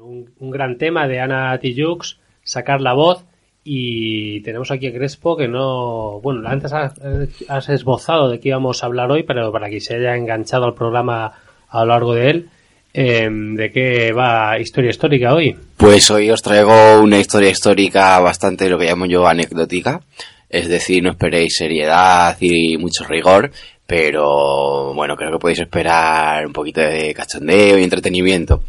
un, un gran tema de Ana Tijoux, sacar la voz. Y tenemos aquí a Crespo que no. Bueno, antes has, esbozado de qué íbamos a hablar hoy, pero para que se haya enganchado al programa a lo largo de él, eh, ¿de qué va historia histórica hoy? Pues hoy os traigo una historia histórica bastante lo que llamo yo anecdótica. Es decir, no esperéis seriedad y mucho rigor, pero bueno, creo que podéis esperar un poquito de cachondeo y entretenimiento.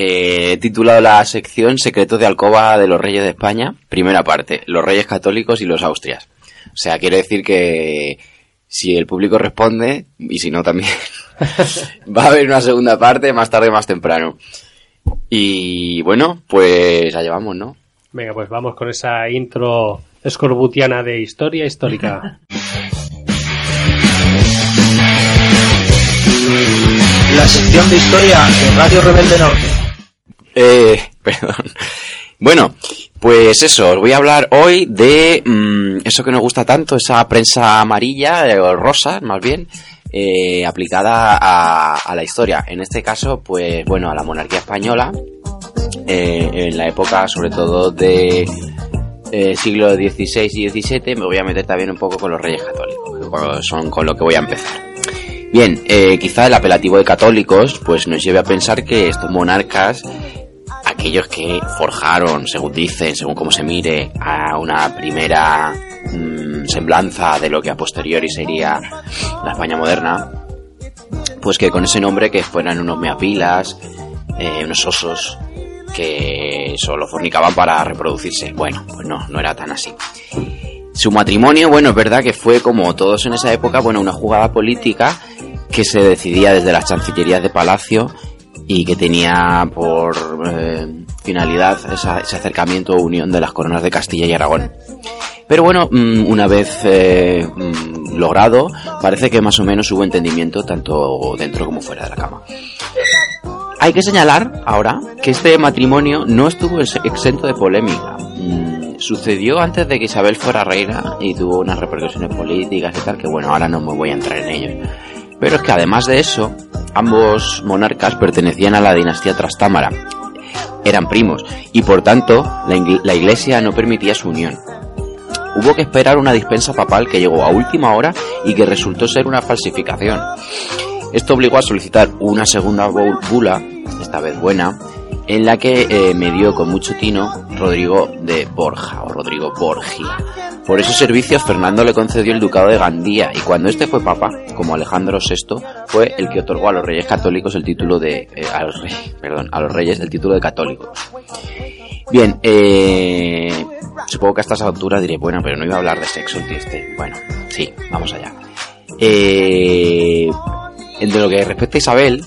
Eh, he titulado la sección Secretos de Alcoba de los Reyes de España, primera parte, los Reyes Católicos y los Austrias. O sea, quiere decir que si el público responde, y si no también, va a haber una segunda parte más tarde, más temprano. Y bueno, pues allá vamos, ¿no? Venga, pues vamos con esa intro escorbutiana de historia histórica. La sección de historia de Radio Rebelde Norte. Eh, perdón. Bueno, pues eso, os voy a hablar hoy de mm, eso que nos gusta tanto, esa prensa amarilla, eh, o rosa, más bien, eh, aplicada a, la historia. En este caso, pues bueno, a la monarquía española, eh, en la época sobre todo de siglo XVI y XVII, me voy a meter también un poco con los reyes católicos, que son con lo que voy a empezar. Bien, quizá el apelativo de católicos pues nos lleve a pensar que estos monarcas, aquellos que forjaron, según dicen, según como se mire, a una primera mm, semblanza de lo que a posteriori sería la España moderna, pues que con ese nombre que fueran unos meapilas, eh, unos osos que solo fornicaban para reproducirse. Bueno, pues no, no era tan así. Su matrimonio, bueno, es verdad que fue como todos en esa época, bueno, una jugada política que se decidía desde las chancillerías de palacio y que tenía por eh, finalidad esa- ese acercamiento o unión de las coronas de Castilla y Aragón. Pero bueno, mm, una vez eh, mm, logrado, parece que más o menos hubo entendimiento tanto dentro como fuera de la cama. Hay que señalar ahora que este matrimonio no estuvo ex- exento de polémica. Mm, Sucedió antes de que Isabel fuera reina y tuvo unas repercusiones políticas y tal, que bueno, ahora no me voy a entrar en ellos. Pero es que además de eso, ambos monarcas pertenecían a la dinastía Trastámara. Eran primos y por tanto la, iglesia no permitía su unión. Hubo que esperar una dispensa papal que llegó a última hora y que resultó ser una falsificación. Esto obligó a solicitar una segunda bu- bula, esta vez buena, en la que eh, me dio con mucho tino Rodrigo de Borja o Rodrigo Borgia. Por esos servicios Fernando le concedió el ducado de Gandía y cuando este fue papa, como Alejandro VI, fue el que otorgó a los reyes católicos el título de eh, a los reyes, perdón, a los reyes el título de católicos. Bien, eh, supongo que a estas alturas diré, bueno, pero no iba a hablar de sexo el tío este. Bueno, sí, vamos allá. Eh, de lo que respecta a Isabel,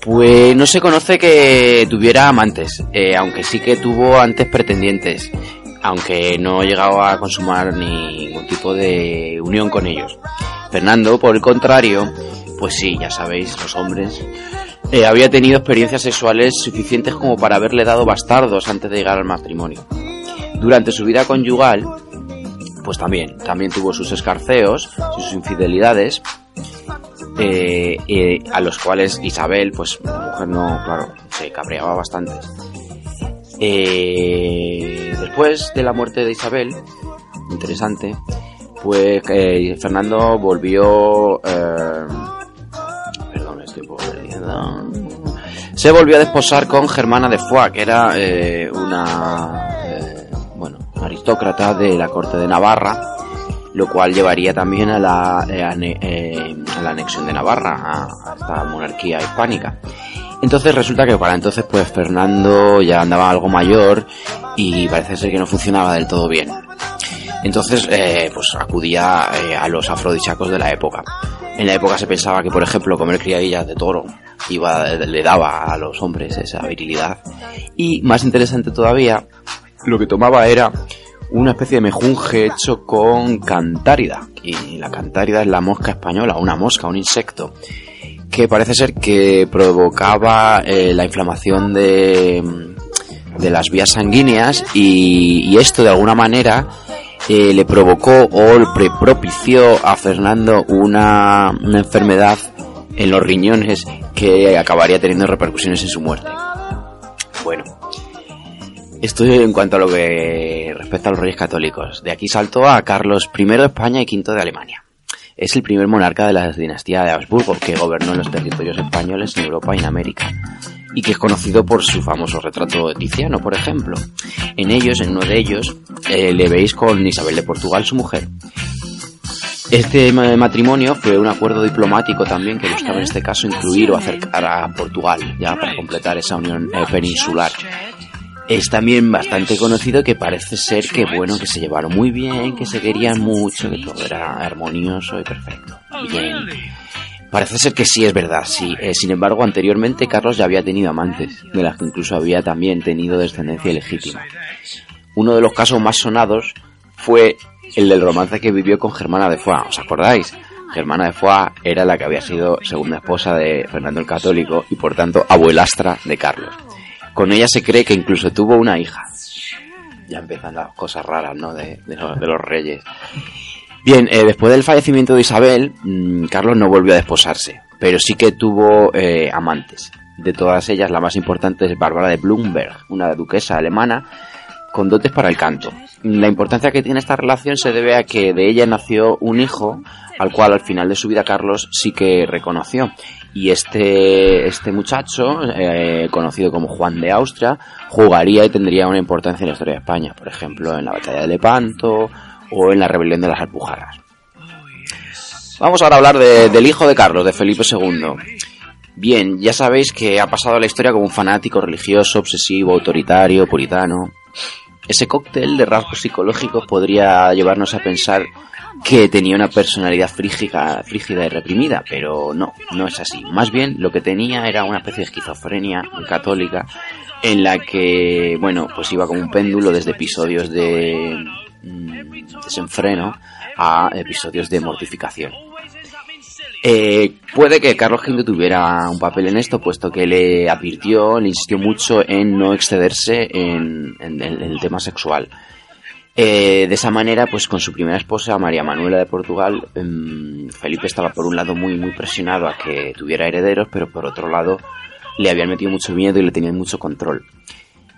pues no se conoce que tuviera amantes, eh, aunque sí que tuvo antes pretendientes, aunque no llegaba a consumar ningún tipo de unión con ellos. Fernando, por el contrario, pues sí, ya sabéis, los hombres, eh, había tenido experiencias sexuales suficientes como para haberle dado bastardos antes de llegar al matrimonio. Durante su vida conyugal, pues también, también tuvo sus escarceos, sus infidelidades, eh, eh, a los cuales Isabel, pues la mujer no, claro, se cabreaba bastante. Eh, después de la muerte de Isabel, interesante, pues eh, Fernando volvió... eh, perdón, estoy perdido. Se volvió a desposar con Germana de Foix, que era eh, una eh, bueno, aristócrata de la corte de Navarra, lo cual llevaría también a la, eh, ane- eh, a la anexión de Navarra, a, a esta monarquía hispánica. Entonces resulta que para entonces pues Fernando ya andaba algo mayor y parece ser que no funcionaba del todo bien. Entonces eh, pues acudía eh, a los afrodisíacos de la época. En la época se pensaba que por ejemplo comer criadillas de toro iba, le daba a los hombres esa virilidad. Y más interesante todavía, lo que tomaba era una especie de mejunje hecho con cantárida. Y la cantárida es la mosca española, una mosca, un insecto, que parece ser que provocaba eh, la inflamación de, de las vías sanguíneas y, esto de alguna manera eh, le provocó o le propició a Fernando una, una enfermedad en los riñones que acabaría teniendo repercusiones en su muerte. Bueno, Esto en cuanto a lo que respecta a los reyes católicos. De aquí saltó a Carlos I de España y V de Alemania. Es el primer monarca de la dinastía de Habsburgo que gobernó los territorios españoles en Europa y en América y que es conocido por su famoso retrato de Tiziano, por ejemplo. En ellos, en uno de ellos, eh, le veis con Isabel de Portugal, su mujer. Este matrimonio fue un acuerdo diplomático también que buscaba en este caso incluir o acercar a Portugal, ya para completar esa unión eh, peninsular. Es también bastante conocido que parece ser que bueno, que se llevaron muy bien, que se querían mucho, que todo era armonioso y perfecto. Bien. Parece ser que sí es verdad, sí. Eh, sin embargo, anteriormente Carlos ya había tenido amantes, de las que incluso había también tenido descendencia ilegítima. Uno de los casos más sonados fue el del romance que vivió con Germana de Foix, ¿os acordáis? Germana de Foix era la que había sido segunda esposa de Fernando el Católico y por tanto abuelastra de Carlos. Con ella se cree que incluso tuvo una hija. Ya empiezan las cosas raras, ¿no? De, los, reyes. Bien, eh, después del fallecimiento de Isabel, mm, Carlos no volvió a desposarse, pero sí que tuvo eh, amantes. De todas ellas, la más importante es Bárbara de Blumberg, una duquesa alemana con dotes para el canto. La importancia que tiene esta relación se debe a que de ella nació un hijo al cual al final de su vida Carlos sí que reconoció. Y este, este muchacho, eh, conocido como Juan de Austria, jugaría y tendría una importancia en la historia de España, por ejemplo, en la batalla de Lepanto o en la rebelión de las Alpujarras. Vamos ahora a hablar del hijo de Carlos, de Felipe II. Bien, ya sabéis que ha pasado a la historia como un fanático religioso, obsesivo, autoritario, puritano. Ese cóctel de rasgos psicológicos podría llevarnos a pensar que tenía una personalidad frígida, frígida y reprimida, pero no, no es así. Más bien lo que tenía era una especie de esquizofrenia católica en la que, bueno, pues iba como un péndulo desde episodios de mm, desenfreno a episodios de mortificación. Eh, puede que Carlos V tuviera un papel en esto, puesto que le advirtió, le insistió mucho en no excederse en, el tema sexual. Eh, de esa manera, pues con su primera esposa, María Manuela de Portugal, em, Felipe estaba por un lado muy, muy presionado a que tuviera herederos, pero por otro lado le habían metido mucho miedo y le tenían mucho control.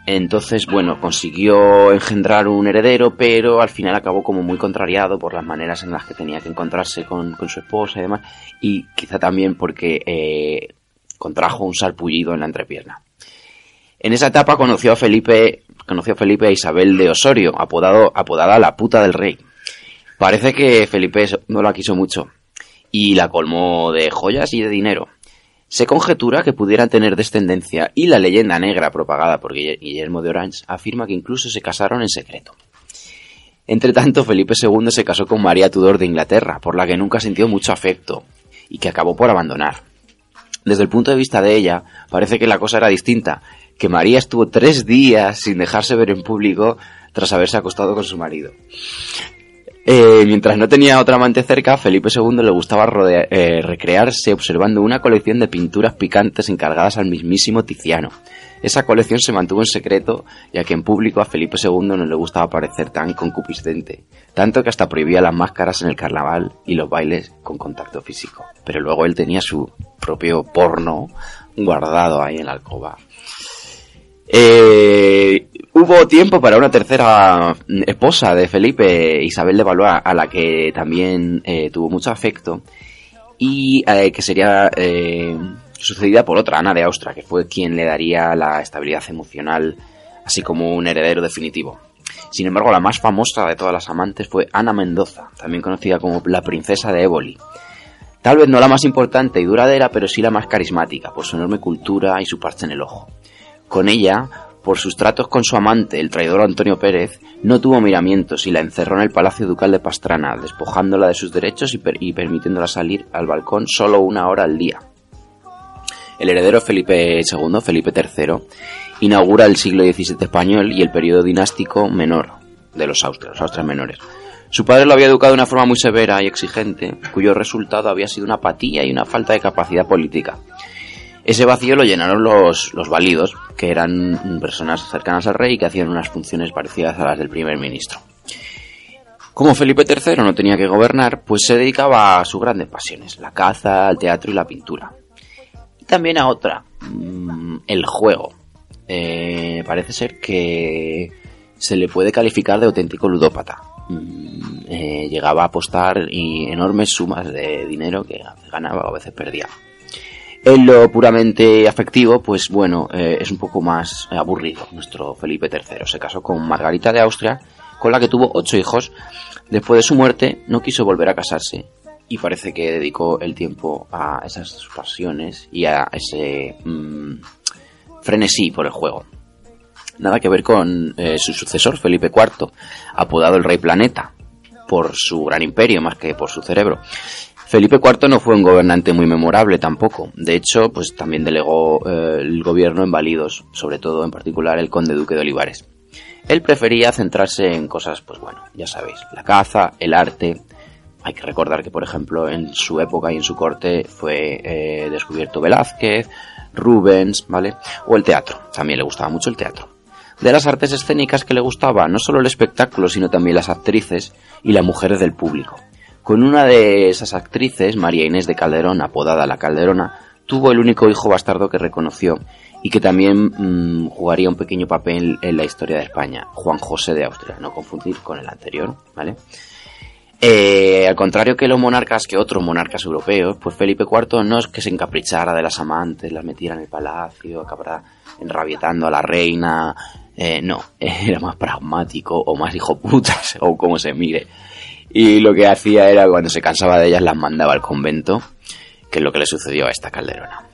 Entonces, bueno, consiguió engendrar un heredero, pero al final acabó como muy contrariado por las maneras en las que tenía que encontrarse con, su esposa y demás, y quizá también porque eh, contrajo un sarpullido en la entrepierna. En esa etapa conoció a Felipe, conoció a Felipe a Isabel de Osorio, apodado, apodada la puta del rey. Parece que Felipe no la quiso mucho y la colmó de joyas y de dinero. Se conjetura que pudieran tener descendencia y la leyenda negra propagada por Guillermo de Orange afirma que incluso se casaron en secreto. Entre tanto, Felipe II se casó con María Tudor de Inglaterra, por la que nunca sintió mucho afecto y que acabó por abandonar. Desde el punto de vista de ella, parece que la cosa era distinta, que María estuvo tres días sin dejarse ver en público tras haberse acostado con su marido. Eh, mientras no tenía otra amante cerca, Felipe II le gustaba eh, recrearse observando una colección de pinturas picantes encargadas al mismísimo Tiziano. Esa colección se mantuvo en secreto, ya que en público a Felipe II no le gustaba parecer tan concupiscente, tanto que hasta prohibía las máscaras en el carnaval y los bailes con contacto físico. Pero luego él tenía su propio porno guardado ahí en la alcoba. Eh, hubo tiempo para una tercera esposa de Felipe, Isabel de Valois, a la que también eh, tuvo mucho afecto y eh, que sería sucedida por otra, Ana de Austria, que fue quien le daría la estabilidad emocional, así como un heredero definitivo. Sin embargo, la más famosa de todas las amantes fue Ana Mendoza, también conocida como la princesa de Éboli. Tal vez no la más importante y duradera, pero sí la más carismática, por su enorme cultura y su parche en el ojo. Con ella, por sus tratos con su amante, el traidor Antonio Pérez, no tuvo miramientos y la encerró en el Palacio Ducal de Pastrana, despojándola de sus derechos y, permitiéndola salir al balcón solo una hora al día. El heredero Felipe II, Felipe III, inaugura el siglo XVII español y el periodo dinástico menor de los Austrias, los Austrias menores. Su padre lo había educado de una forma muy severa y exigente, cuyo resultado había sido una apatía y una falta de capacidad política. Ese vacío lo llenaron los, los válidos, que eran personas cercanas al rey y que hacían unas funciones parecidas a las del primer ministro. Como Felipe III no tenía que gobernar, pues se dedicaba a sus grandes pasiones, la caza, el teatro y la pintura. Y también a otra, mm, el juego. Eh, parece ser que se le puede calificar de auténtico ludópata. Mm, eh, llegaba a apostar enormes sumas de dinero que ganaba o a veces perdía. En lo puramente afectivo, pues bueno, eh, es un poco más aburrido. Nuestro Felipe III se casó con Margarita de Austria, con la que tuvo ocho hijos. Después de su muerte, no quiso volver a casarse y parece que dedicó el tiempo a esas pasiones y a ese mm, frenesí por el juego. Nada que ver con eh, su sucesor, Felipe IV, apodado el Rey Planeta, por su gran imperio más que por su cerebro. Felipe IV no fue un gobernante muy memorable tampoco. De hecho, pues también delegó eh, el gobierno en válidos, sobre todo en particular el conde duque de Olivares. Él prefería centrarse en cosas, pues bueno, ya sabéis, la caza, el arte. Hay que recordar que, por ejemplo, en su época y en su corte fue eh, descubierto Velázquez, Rubens, ¿vale? O el teatro. También le gustaba mucho el teatro. De las artes escénicas que le gustaba, no solo el espectáculo, sino también las actrices y las mujeres del público. Con una de esas actrices, María Inés de Calderón, apodada La Calderona, tuvo el único hijo bastardo que reconoció y que también mm, jugaría un pequeño papel en la historia de España, Juan José de Austria, no confundir con el anterior, ¿vale? Eh, al contrario que los monarcas, que otros monarcas europeos, pues Felipe IV no es que se encaprichara de las amantes, las metiera en el palacio, acabara enrabietando a la reina, eh, no, era más pragmático o más hijo putas, o como se mire. Y lo que hacía era cuando se cansaba de ellas las mandaba al convento, que es lo que le sucedió a esta Calderona.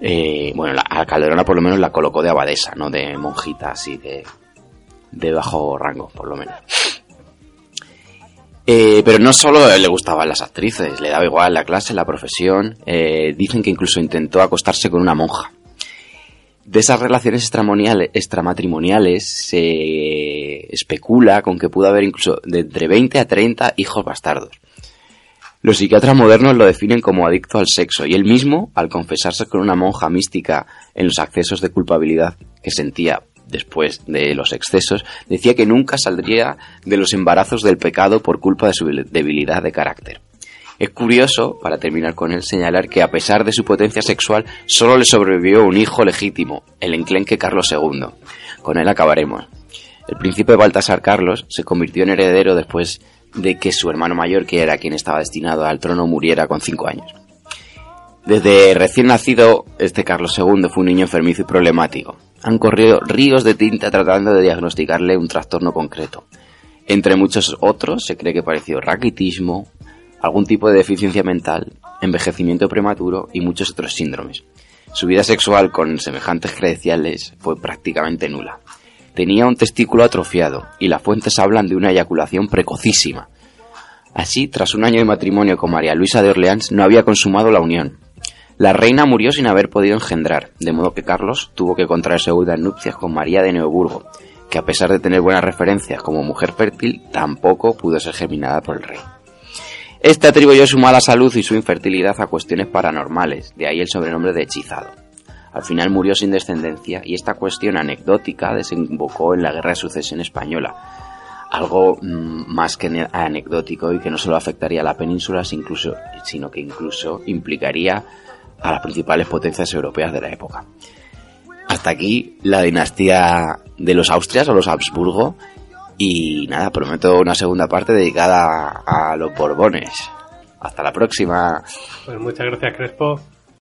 Eh, bueno, la, a Calderona por lo menos la colocó de abadesa, no de monjita así de, de bajo rango, por lo menos. Eh, pero no solo le gustaban las actrices, le daba igual la clase, la profesión. Eh, dicen que incluso intentó acostarse con una monja. De esas relaciones extramatrimoniales se especula con que pudo haber incluso de entre 20 a 30 hijos bastardos. Los psiquiatras modernos lo definen como adicto al sexo y él mismo, al confesarse con una monja mística en los accesos de culpabilidad que sentía después de los excesos, decía que nunca saldría de los embarazos del pecado por culpa de su debilidad de carácter. Es curioso, para terminar con él, señalar que a pesar de su potencia sexual, solo le sobrevivió un hijo legítimo, el enclenque Carlos II. Con él acabaremos. El príncipe Baltasar Carlos se convirtió en heredero después de que su hermano mayor, que era quien estaba destinado al trono, muriera con cinco años. Desde recién nacido, este Carlos II fue un niño enfermizo y problemático. Han corrido ríos de tinta tratando de diagnosticarle un trastorno concreto. Entre muchos otros, se cree que pareció raquitismo, algún tipo de deficiencia mental, envejecimiento prematuro y muchos otros síndromes. Su vida sexual con semejantes credenciales fue prácticamente nula. Tenía un testículo atrofiado y las fuentes hablan de una eyaculación precocísima. Así, tras un año de matrimonio con María Luisa de Orleans, no había consumado la unión. La reina murió sin haber podido engendrar, de modo que Carlos tuvo que contraer segundas nupcias con María de Neoburgo, que a pesar de tener buenas referencias como mujer fértil, tampoco pudo ser germinada por el rey. Este atribuyó su mala salud y su infertilidad a cuestiones paranormales, de ahí el sobrenombre de hechizado. Al final murió sin descendencia y esta cuestión anecdótica desembocó en la Guerra de Sucesión Española, algo mm, más que anecdótico y que no solo afectaría a la península, sino que incluso implicaría a las principales potencias europeas de la época. Hasta aquí la dinastía de los Austrias o los Habsburgo y nada, prometo una segunda parte dedicada a los Borbones. Hasta la próxima. Pues muchas gracias Crespo.